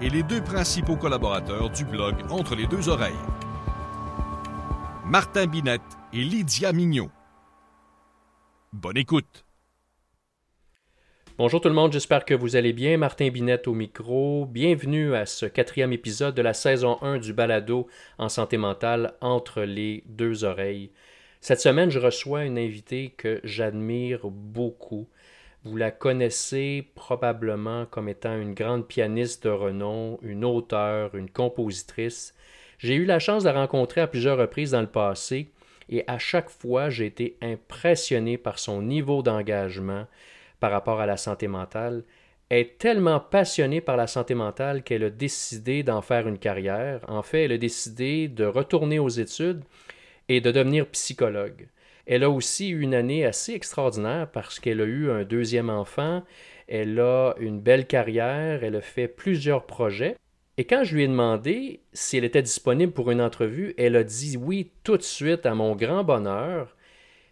et les deux principaux collaborateurs du blog Entre les deux oreilles. Martin Binette et Lydia Mignot. Bonne écoute. Bonjour tout le monde, j'espère que vous allez bien. Martin Binette au micro. Bienvenue à ce quatrième épisode de la saison 1 du balado en santé mentale entre les deux oreilles. Cette semaine, je reçois une invitée que j'admire beaucoup. Vous la connaissez probablement comme étant une grande pianiste de renom, une auteure, une compositrice. J'ai eu la chance de la rencontrer à plusieurs reprises dans le passé et à chaque fois j'ai été impressionné par son niveau d'engagement par rapport à la santé mentale. Elle est tellement passionnée par la santé mentale qu'elle a décidé d'en faire une carrière. En fait, elle a décidé de retourner aux études et de devenir psychologue. Elle a aussi eu une année assez extraordinaire parce qu'elle a eu un deuxième enfant, elle a une belle carrière, elle a fait plusieurs projets. Et quand je lui ai demandé si elle était disponible pour une entrevue, elle a dit oui tout de suite à mon grand bonheur.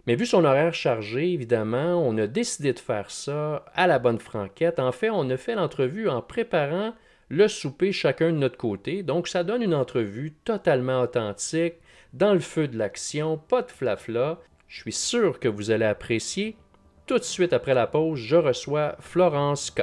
Mais vu son horaire chargé, évidemment, on a décidé de faire ça à la bonne franquette. En fait, on a fait l'entrevue en préparant le souper chacun de notre côté. Donc, ça donne une entrevue totalement authentique, dans le feu de l'action, pas de flafla. Je suis sûr que vous allez apprécier. Tout de suite après la pause, je reçois Florence K.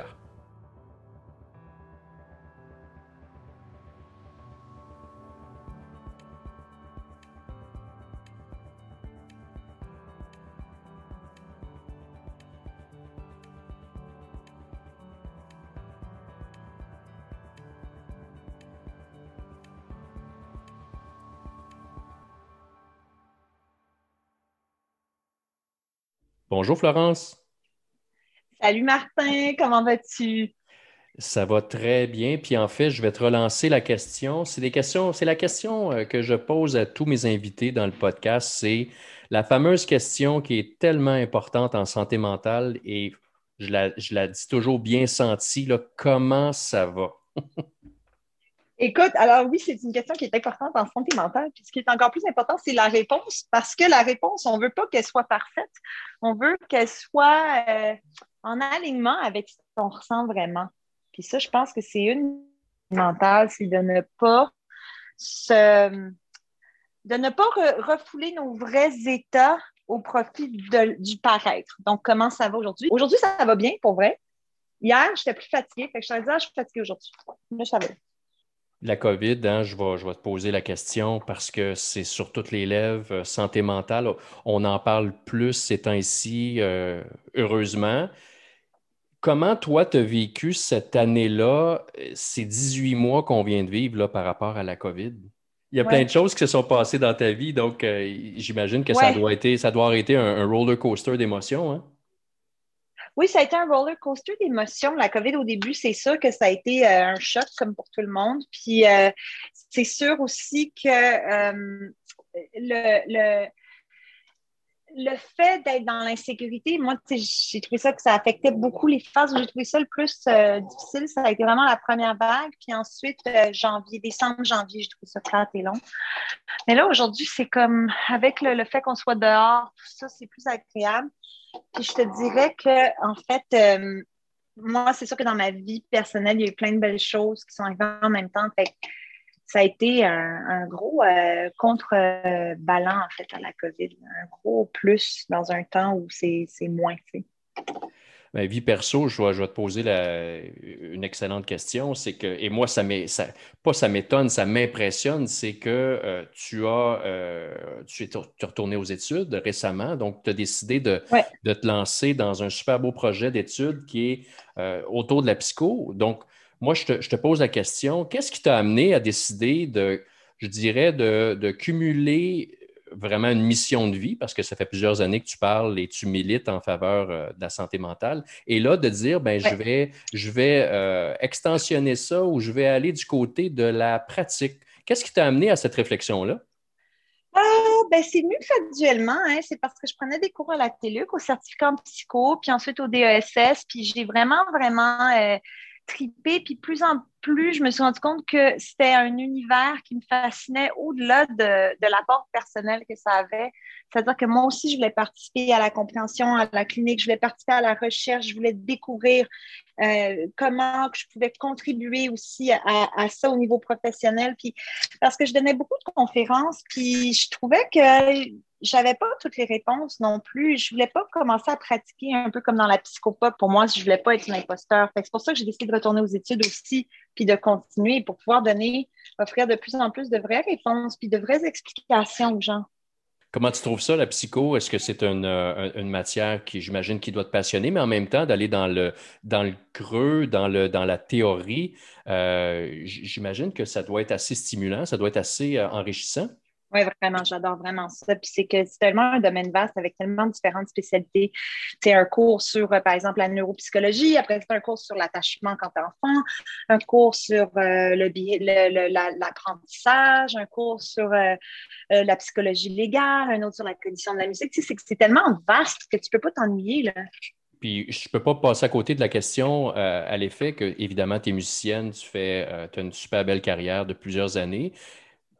Bonjour Florence. Salut Martin, comment vas-tu? Ça va très bien. Puis en fait, je vais te relancer la question. C'est des questions, c'est la question euh, que je pose à tous mes invités dans le podcast. C'est la fameuse question qui est tellement importante en santé mentale et je la, je la dis toujours bien sentie, là, comment ça va? Écoute, alors oui, c'est une question qui est importante en santé mentale. Puis ce qui est encore plus important, c'est la réponse, parce que la réponse, on ne veut pas qu'elle soit parfaite. On veut qu'elle soit euh, en alignement avec ce qu'on ressent vraiment. Puis ça, je pense que c'est une mentale, c'est de ne pas se, de ne pas refouler nos vrais états au profit du paraître. Donc, comment ça va aujourd'hui? Aujourd'hui, ça va bien, pour vrai. Hier, j'étais plus fatiguée. Fait que je te disais, ah, je suis fatiguée aujourd'hui. Là, ça va la COVID, hein, je, vais, je vais te poser la question parce que c'est sur toutes les lèvres, euh, santé mentale. On en parle plus ces temps-ci, euh, heureusement. Comment toi, tu as vécu cette année-là, ces 18 mois qu'on vient de vivre là, par rapport à la COVID? Il y a plein de choses qui se sont passées dans ta vie, donc euh, j'imagine que ça, doit être, ça doit avoir été un, un roller coaster d'émotions. Hein? Oui, ça a été un roller coaster d'émotions. La COVID, au début, c'est sûr que ça a été euh, un choc, comme pour tout le monde. Puis, euh, c'est sûr aussi que euh, le, le, le, fait d'être dans l'insécurité, moi, j'ai trouvé ça que ça affectait beaucoup les phases où j'ai trouvé ça le plus difficile. Ça a été vraiment la première vague. Puis ensuite, janvier, décembre, janvier, j'ai trouvé ça plate et long. Mais là, aujourd'hui, c'est comme avec le, le fait qu'on soit dehors, tout ça, c'est plus agréable. Puis je te dirais que, en fait, euh, moi, c'est sûr que dans ma vie personnelle, il y a eu plein de belles choses qui sont arrivées en même temps. ça a été un, gros euh, contre-ballant, en fait, à la COVID. Un gros plus dans un temps où c'est moins, fait ma vie perso, je vais, te poser une excellente question. C'est que, et moi, ça, ça pas ça m'étonne, ça m'impressionne, c'est que euh, tu as euh, tu es, retourné aux études récemment, donc tu as décidé de, de, te lancer dans un super beau projet d'études qui est euh, autour de la psycho. Donc, moi, je te, je te pose la question, qu'est-ce qui t'a amené à décider de, je dirais, de, de cumuler vraiment une mission de vie parce que ça fait plusieurs années que tu parles et tu milites en faveur euh, de la santé mentale. Et là, de dire, ben, je vais, je vais euh, extensionner ça ou je vais aller du côté de la pratique. Qu'est-ce qui t'a amené à cette réflexion-là? Ah, ben c'est mieux graduellement. Hein. C'est parce que je prenais des cours à la TELUC, au certificat en psycho, puis ensuite au DESS, puis j'ai vraiment, vraiment euh, tripé. Puis plus en plus, je me suis rendu compte que c'était un univers qui me fascinait au-delà de, de l'apport personnel que ça avait. C'est-à-dire que moi aussi, je voulais participer à la compréhension, à la clinique, je voulais participer à la recherche, je voulais découvrir euh, comment je pouvais contribuer aussi à, à, ça au niveau professionnel. Puis, parce que je donnais beaucoup de conférences, puis je trouvais que j'avais pas toutes les réponses non plus. Je voulais pas commencer à pratiquer un peu comme dans la psychopop. Pour moi, je voulais pas être une imposteur. C'est pour ça que j'ai décidé de retourner aux études aussi, puis de continuer pour pouvoir donner, offrir de plus en plus de vraies réponses, puis de vraies explications aux gens. Comment tu trouves ça, la psycho? Est-ce que c'est une, euh, une, matière qui, j'imagine, qui doit te passionner, mais en même temps, d'aller dans le, dans le creux, dans, le, dans la théorie, euh, j'imagine que ça doit être assez stimulant, ça doit être assez euh, enrichissant? Oui, vraiment, j'adore vraiment ça. Puis c'est que c'est tellement un domaine vaste avec tellement de différentes spécialités. C'est un cours sur, euh, par exemple, la neuropsychologie, après c'est un cours sur l'attachement quand t'es enfant, un cours sur euh, le, l'apprentissage, un cours sur euh, la psychologie légale, un autre sur la condition de la musique. Tu sais, c'est, tellement vaste que tu peux pas t'ennuyer, là. Puis je ne peux pas passer à côté de la question à l'effet que, évidemment, tu es musicienne, tu fais, tu as une super belle carrière de plusieurs années.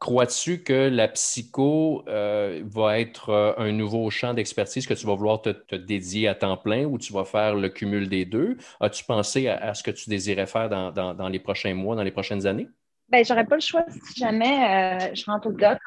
Crois-tu que la psycho euh, va être euh, un nouveau champ d'expertise que tu vas vouloir te, dédier à temps plein ou tu vas faire le cumul des deux? As-tu pensé à, ce que tu désirais faire dans, les prochains mois, dans les prochaines années? Bien, j'aurais pas le choix si jamais euh, je rentre au doc.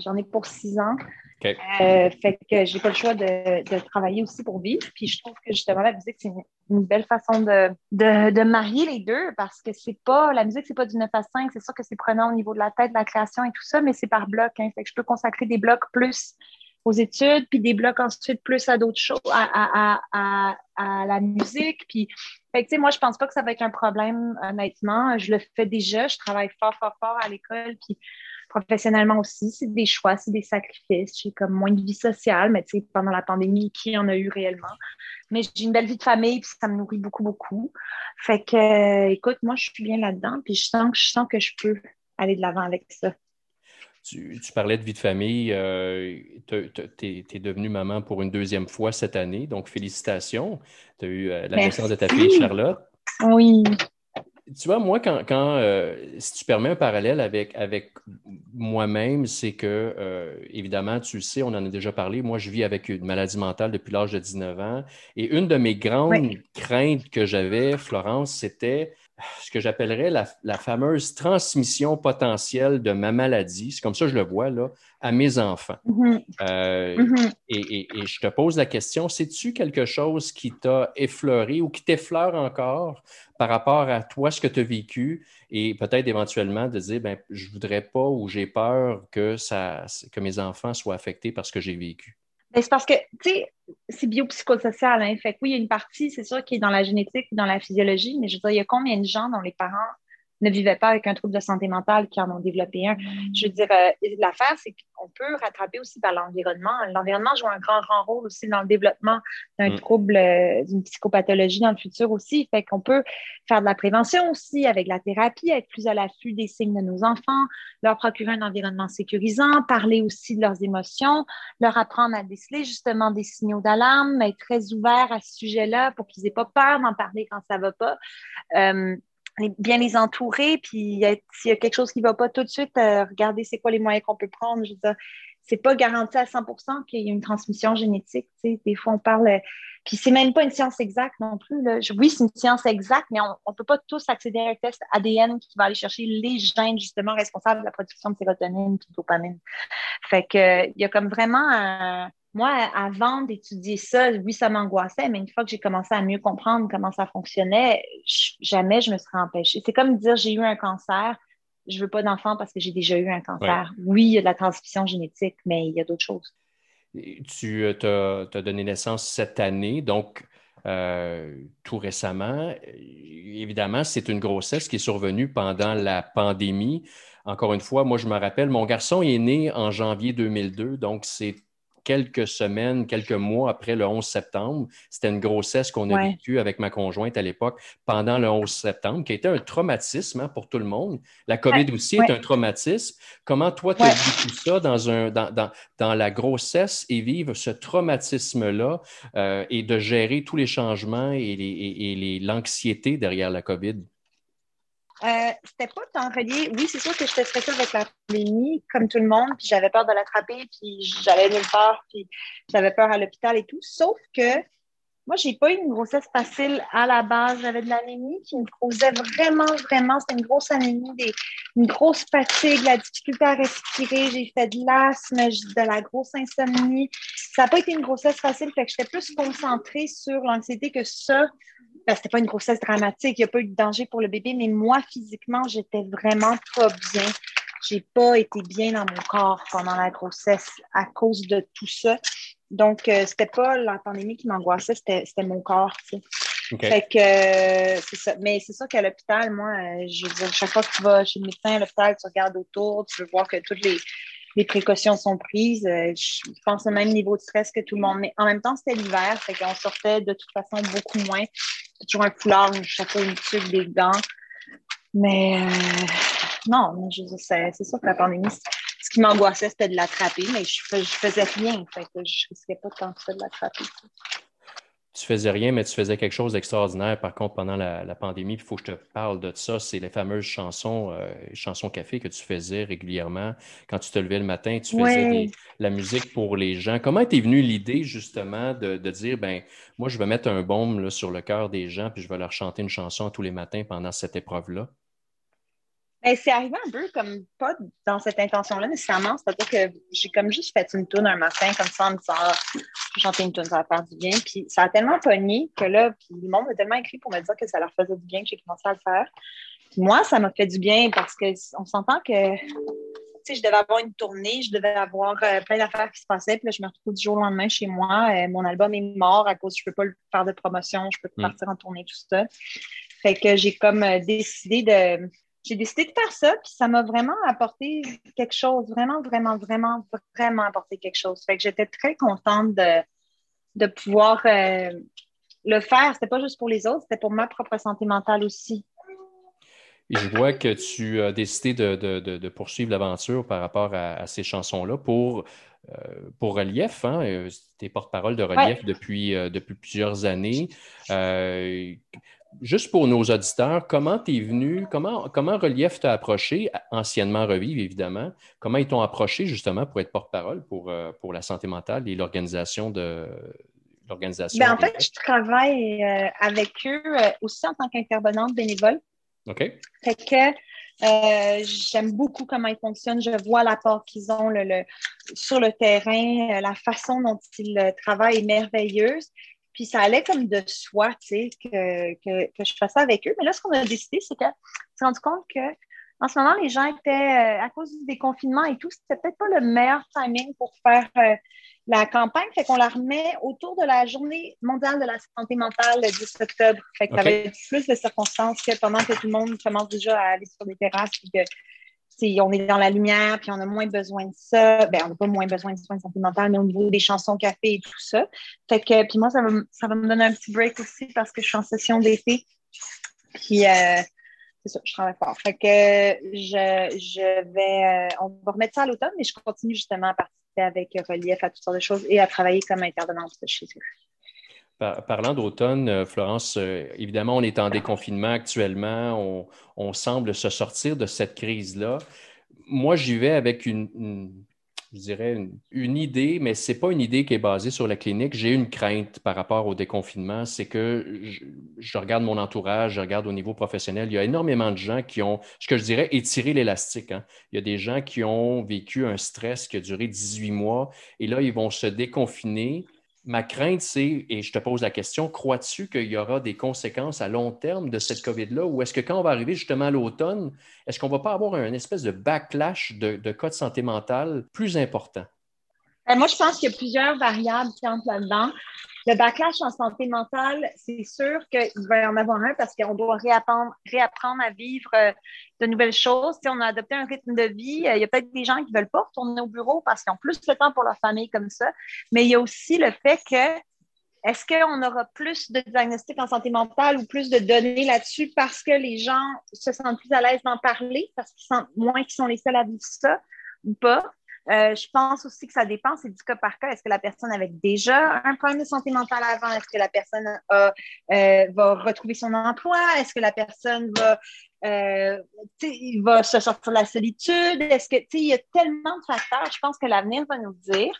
J'en ai pour six ans. Euh, fait que j'ai pas le choix de, travailler aussi pour vivre. Puis je trouve que justement, la musique, c'est une, belle façon de, de, marier les deux parce que c'est pas, la musique, c'est pas du 9 à 5. C'est sûr que c'est prenant au niveau de la tête, de la création et tout ça, mais c'est par bloc. Hein. Fait que je peux consacrer des blocs plus aux études, puis des blocs ensuite plus à d'autres choses, à, à, à, la musique. Puis, fait que, moi, je pense pas que ça va être un problème, honnêtement. Je le fais déjà. Je travaille fort, fort, fort à l'école. Puis, professionnellement aussi, c'est des choix, c'est des sacrifices. J'ai comme moins de vie sociale, mais tu sais, pendant la pandémie, qui en a eu réellement? Mais j'ai une belle vie de famille, puis ça me nourrit beaucoup, beaucoup. Fait que, euh, écoute, moi, je suis bien là-dedans, puis je sens, je sens que je peux aller de l'avant avec ça. Tu, parlais de vie de famille. Euh, tu es, devenue maman pour une deuxième fois cette année, donc félicitations. Tu as eu euh, la naissance de ta fille Charlotte. Oui. Tu vois, moi, quand, euh, si tu permets un parallèle avec, avec moi-même, c'est que, euh, évidemment, tu le sais, on en a déjà parlé, moi, je vis avec une maladie mentale depuis l'âge de 19 ans. Et une de mes grandes craintes que j'avais, Florence, c'était ce que j'appellerais la, fameuse transmission potentielle de ma maladie, c'est comme ça que je le vois, là, à mes enfants. Mm-hmm. Euh, mm-hmm. et, je te pose la question, c'est-tu quelque chose qui t'a effleuré ou qui t'effleure encore par rapport à toi, ce que tu as vécu, et peut-être éventuellement de dire, ben, je ne voudrais pas ou j'ai peur que, ça, que mes enfants soient affectés par ce que j'ai vécu? Ben, c'est parce que, tu sais, c'est biopsychosocial. Hein? Fait que oui, il y a une partie, c'est sûr, qui est dans la génétique, dans la physiologie, mais je veux dire, il y a combien de gens dont les parents ne vivaient pas avec un trouble de santé mentale qui en ont développé un. Mm. Je veux dire, euh, l'affaire, c'est qu'on peut rattraper aussi par l'environnement. L'environnement joue un grand, grand rôle aussi dans le développement d'un mm. trouble, euh, d'une psychopathologie dans le futur aussi. Fait qu'on peut faire de la prévention aussi avec la thérapie, être plus à l'affût des signes de nos enfants, leur procurer un environnement sécurisant, parler aussi de leurs émotions, leur apprendre à déceler justement des signaux d'alarme, être très ouvert à ce sujet-là pour qu'ils aient pas peur d'en parler quand ça va pas. Euh, bien les entourer, puis s'il y a quelque chose qui ne va pas tout de suite, euh, regarder c'est quoi les moyens qu'on peut prendre. Je c'est pas garanti à 100% qu'il y ait une transmission génétique. Tu sais. Des fois, on parle. Euh, puis c'est même pas une science exacte non plus. Là. Oui, c'est une science exacte, mais on ne peut pas tous accéder à un test ADN qui va aller chercher les gènes justement responsables de la production de sérotonine et de dopamine. Fait que il y a comme vraiment un, moi, avant d'étudier ça, oui, ça m'angoissait, mais une fois que j'ai commencé à mieux comprendre comment ça fonctionnait, jamais je me serais empêchée. C'est comme dire j'ai eu un cancer, je veux pas d'enfant parce que j'ai déjà eu un cancer. Oui, il y a de la transmission génétique, mais il y a d'autres choses. Tu euh, as, donné naissance cette année, donc euh, tout récemment. Évidemment, c'est une grossesse qui est survenue pendant la pandémie. Encore une fois, moi, je me rappelle, mon garçon est né en janvier 2002, donc c'est quelques semaines, quelques mois après le 11 septembre. C'était une grossesse qu'on a vécue avec ma conjointe à l'époque pendant le 11 septembre, qui a été un traumatisme hein, pour tout le monde. La COVID aussi est un traumatisme. Comment toi, tu as vécu ça dans, un, dans, la grossesse et vivre ce traumatisme-là euh, et de gérer tous les changements et l'anxiété derrière la COVID? Euh, c'était pas tant relié. Oui, c'est sûr que j'étais stressée avec la pandémie, comme tout le monde, puis j'avais peur de l'attraper, puis j'allais nulle part, puis j'avais peur à l'hôpital et tout. Sauf que moi, j'ai pas eu une grossesse facile à la base. J'avais de l'anémie qui me causait vraiment, vraiment, c'était une grosse anémie, des, une grosse fatigue, la difficulté à respirer. J'ai fait de l'asthme, de la grosse insomnie. Ça n'a pas été une grossesse facile, fait que j'étais plus concentrée sur l'anxiété que ça ben, c'était pas une grossesse dramatique, il n'y a pas eu de danger pour le bébé, mais moi, physiquement, j'étais vraiment pas bien. J'ai pas été bien dans mon corps pendant la grossesse à cause de tout ça. Donc, euh, c'était pas la pandémie qui m'angoissait, c'était, mon corps, tu Fait que euh, c'est ça. Mais c'est sûr qu'à l'hôpital, moi, euh, je veux dire, chaque fois que tu vas chez le médecin à l'hôpital, tu regardes autour, tu veux voir que toutes les, les précautions sont prises. Euh, je pense au même niveau de stress que tout le monde. Mais en même temps, c'était l'hiver, fait qu'on sortait de toute façon beaucoup moins. Toujours un foulard, un chapeau, une tuque, des gants. Mais euh, non, c'est sûr que la pandémie, ce qui m'angoissait, c'était de l'attraper, mais je, je faisais rien. Fait que je risquais pas tant que ça de l'attraper tu faisais rien, mais tu faisais quelque chose d'extraordinaire, par contre, pendant la, pandémie. Il faut que je te parle de ça. C'est les fameuses chansons, euh, chansons café que tu faisais régulièrement. Quand tu te levais le matin, tu faisais la musique pour les gens. Comment t'es venue l'idée, justement, de, dire, ben moi, je vais mettre un baume sur le cœur des gens, puis je vais leur chanter une chanson tous les matins pendant cette épreuve-là? Ben, c'est arrivé un peu comme pas dans cette intention-là nécessairement. C'est-à-dire que j'ai comme juste fait une tourne un matin, comme ça, en me disant, ah, chanter une tourne, ça va faire du bien. Puis ça a tellement pogné que là, puis le monde a tellement écrit pour me dire que ça leur faisait du bien que j'ai commencé à le faire. moi, ça m'a fait du bien parce qu'on s'entend que, je devais avoir une tournée, je devais avoir euh, plein d'affaires qui se passaient. Puis là, je me retrouve du jour au lendemain chez moi. Euh, mon album est mort à cause, je peux pas faire de promotion, je peux pas mm. partir en tournée, tout ça. Fait que j'ai comme euh, décidé de j'ai décidé de faire ça, puis ça m'a vraiment apporté quelque chose, vraiment, vraiment, vraiment, vraiment apporté quelque chose. Fait que j'étais très contente de, de pouvoir euh, le faire. C'était pas juste pour les autres, c'était pour ma propre santé mentale aussi. Et je vois que tu as décidé de, poursuivre l'aventure par rapport à, ces chansons-là pour, euh, pour Relief. Hein? Euh, tu es porte-parole de Relief depuis, depuis plusieurs années juste pour nos auditeurs, comment tu es venu, comment, comment Relief t'a approché, anciennement Revive évidemment, comment ils t'ont approché justement pour être porte-parole pour, euh, pour la santé mentale et l'organisation de l'organisation? Ben, en fait, je travaille euh, avec eux euh, aussi en tant qu'intervenante bénévole. OK. Fait que j'aime beaucoup comment ils fonctionnent. Je vois l'apport qu'ils ont le, sur le terrain, la façon dont ils travaillent est merveilleuse. Puis ça allait comme de soi, tu sais, que, que, je fasse ça avec eux. Mais là, ce qu'on a décidé, c'est qu'on s'est rendu compte que en ce moment, les gens étaient, euh, à cause du déconfinement et tout, c'était peut-être pas le meilleur timing pour faire euh, la campagne. Fait qu'on la remet autour de la journée mondiale de la santé mentale le 10 octobre. Fait que ça va être plus de circonstances que pendant que tout le monde commence déjà à aller sur des terrasses et que on est dans la lumière, puis on a moins besoin de ça. Ben, on n'a pas moins besoin de soins sentimentaux, mais au niveau des chansons café et tout ça. Fait que, puis moi, ça va, ça va me donner un petit break aussi parce que je suis en session d'été. Puis, euh, c'est ça, je travaille fort. Fait que je, je vais, euh, on va remettre ça à l'automne, mais je continue justement à participer avec Relief à toutes sortes de choses et à travailler comme intervenante chez eux parlant d'automne, euh, Florence, euh, évidemment, on est en déconfinement actuellement. On, semble se sortir de cette crise-là. Moi, j'y vais avec une, idée, mais ce n'est pas une idée qui est basée sur la clinique. J'ai une crainte par rapport au déconfinement. C'est que je, regarde mon entourage, je regarde au niveau professionnel. Il y a énormément de gens qui ont, ce que je dirais, étiré l'élastique. Hein. Il y a des gens qui ont vécu un stress qui a duré 18 mois et là, ils vont se déconfiner Ma crainte, c'est, et je te pose la question, crois-tu qu'il y aura des conséquences à long terme de cette COVID-là? Ou est-ce que quand on va arriver justement à l'automne, est-ce qu'on ne va pas avoir un espèce de backlash de, de cas de santé mentale plus important? Euh, moi, je pense qu'il y a plusieurs variables qui entrent là-dedans. le backlash en santé mentale, c'est sûr qu'il va y en avoir un parce qu'on doit réapprendre, réapprendre à vivre euh, de nouvelles choses. Si on a adopté un rythme de vie, euh, il y a peut-être des gens qui ne veulent pas retourner au bureau parce qu'ils ont plus de temps pour leur famille comme ça. Mais il y a aussi le fait que est-ce qu'on aura plus de diagnostics en santé mentale ou plus de données là-dessus parce que les gens se sentent plus à l'aise d'en parler, parce qu'ils sentent moins qu'ils sont les seuls à vivre ça ou pas? Euh, je pense aussi que ça dépend, c'est du cas par cas. Est-ce que la personne avait déjà un problème de santé mentale avant? Est-ce que la personne euh, va retrouver son emploi? Est-ce que la personne va, euh, se sortir de la solitude? Est-ce que, il y a tellement de facteurs, je pense que l'avenir va nous dire.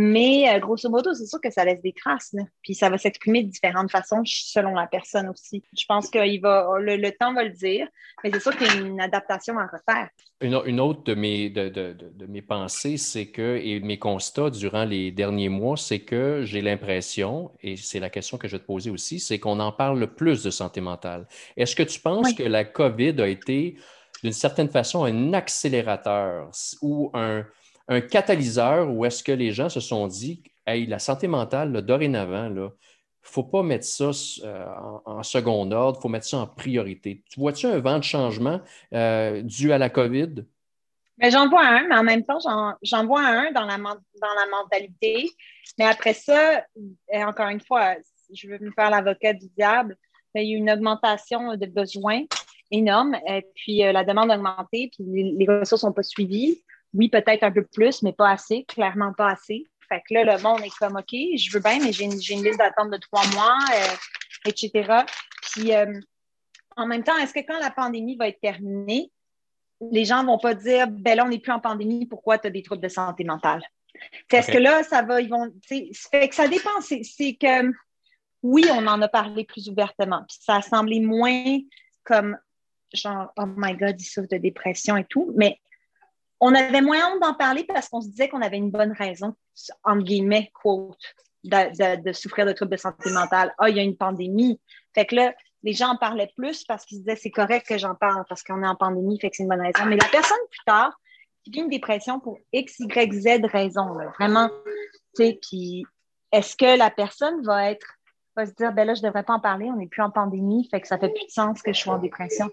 Mais euh, grosso modo, c'est sûr que ça laisse des traces. Puis ça va s'exprimer de différentes façons selon la personne aussi. Je pense que va, le, temps va le dire, mais c'est sûr qu'il y a une adaptation à refaire. Une, autre de mes, de, de, de mes pensées, c'est que, et mes constats durant les derniers mois, c'est que j'ai l'impression, et c'est la question que je vais te poser aussi, c'est qu'on en parle plus de santé mentale. Est-ce que tu penses que la COVID a été, d'une certaine façon, un accélérateur ou un un catalyseur où est-ce que les gens se sont dit, hey, la santé mentale, dorénavant, il ne faut pas mettre ça euh, en, second ordre, il faut mettre ça en priorité. Tu vois-tu un vent de changement euh, dû à la COVID? Ben, j'en vois un, mais en même temps, j'en vois un dans la, dans la mentalité. Mais après ça, encore une fois, je veux me faire l'avocat du diable, il y a une augmentation de besoins énorme, et puis euh, la demande a augmenté, puis les, les ressources n'ont pas suivi oui, peut-être un peu plus, mais pas assez, clairement pas assez. Fait que là, le monde est comme, OK, je veux bien, mais j'ai une, liste d'attente de trois mois, euh, etc. Puis, euh, en même temps, est-ce que quand la pandémie va être terminée, les gens vont pas dire, ben là, on n'est plus en pandémie, pourquoi tu as des troubles de santé mentale? Est-ce que là, ça va, ils vont, fait que ça dépend. C'est que, oui, on en a parlé plus ouvertement, puis ça a semblé moins comme, genre, oh my God, ils souffrent de dépression et tout, mais on avait moins honte d'en parler parce qu'on se disait qu'on avait une bonne raison, entre guillemets, quote, de, souffrir de troubles de santé mentale. Ah, il y a une pandémie. Fait que là, les gens en parlaient plus parce qu'ils se disaient c'est correct que j'en parle parce qu'on est en pandémie, fait que c'est une bonne raison. Mais la personne plus tard qui vit une dépression pour X, Y, Z raison, vraiment, tu sais, puis est-ce que la personne va être, va se dire, ben là, je devrais pas en parler, on n'est plus en pandémie, fait que ça fait plus de sens que je sois en dépression?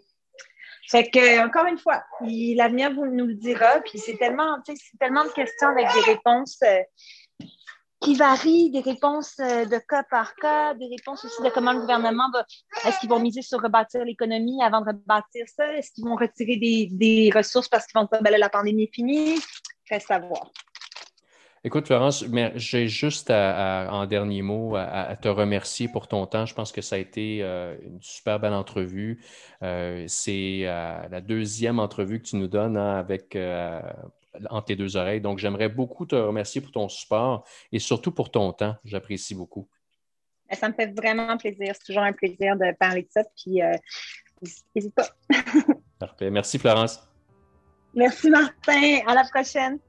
Fait que, encore une fois, l'avenir nous le dira. Puis c'est tellement, c'est tellement de questions avec des réponses euh, qui varient, des réponses euh, de cas par cas, des réponses aussi de comment le gouvernement va. Est-ce qu'ils vont miser sur rebâtir l'économie avant de rebâtir ça? Est-ce qu'ils vont retirer des, ressources parce qu'ils vont dire, ben la pandémie est finie? Reste à voir. Écoute, Florence, j'ai juste en dernier mot à, te remercier pour ton temps. Je pense que ça a été euh, une super belle entrevue. Euh, c'est euh, la deuxième entrevue que tu nous donnes hein, avec entre tes deux oreilles. Donc, j'aimerais beaucoup te remercier pour ton support et surtout pour ton temps. J'apprécie beaucoup. Ben, ça me fait vraiment plaisir. C'est toujours un plaisir de parler de ça. Puis, n'hésite pas. Parfait. Merci, Florence. Merci, Martin. À la prochaine.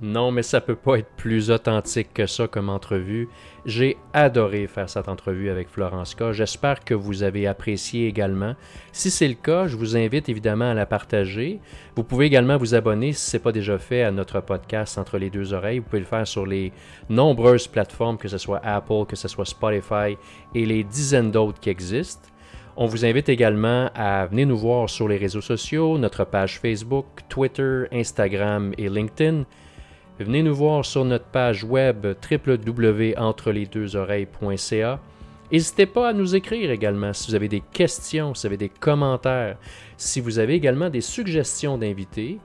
Non, mais ça peut pas être plus authentique que ça comme entrevue. J'ai adoré faire cette entrevue avec Florence K. J'espère que vous avez apprécié également. Si c'est le cas, je vous invite évidemment à la partager. Vous pouvez également vous abonner si ce n'est pas déjà fait à notre podcast Entre les deux oreilles. Vous pouvez le faire sur les nombreuses plateformes, que ce soit Apple, que ce soit Spotify et les dizaines d'autres qui existent. On vous invite également à venir nous voir sur les réseaux sociaux, notre page Facebook, Twitter, Instagram et LinkedIn. Venez nous voir sur notre page web www.entrelesdeuxoreilles.ca. N'hésitez pas à nous écrire également si vous avez des questions, si vous avez des commentaires, si vous avez également des suggestions d'invités,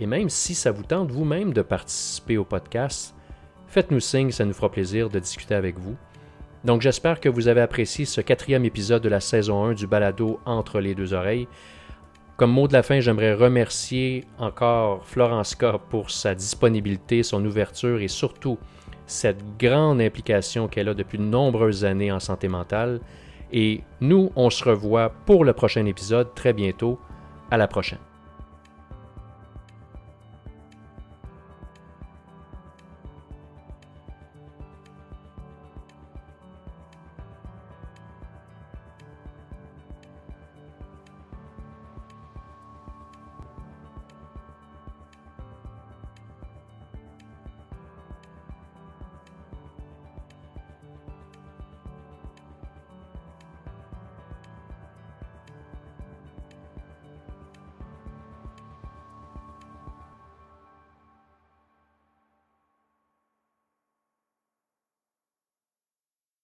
et même si ça vous tente vous-même de participer au podcast, faites-nous signe, ça nous fera plaisir de discuter avec vous. Donc j'espère que vous avez apprécié ce quatrième épisode de la saison 1 du balado Entre les deux oreilles. Comme mot de la fin, j'aimerais remercier encore Florence K pour sa disponibilité, son ouverture et surtout cette grande implication qu'elle a depuis de nombreuses années en santé mentale. Et nous, on se revoit pour le prochain épisode très bientôt. À la prochaine.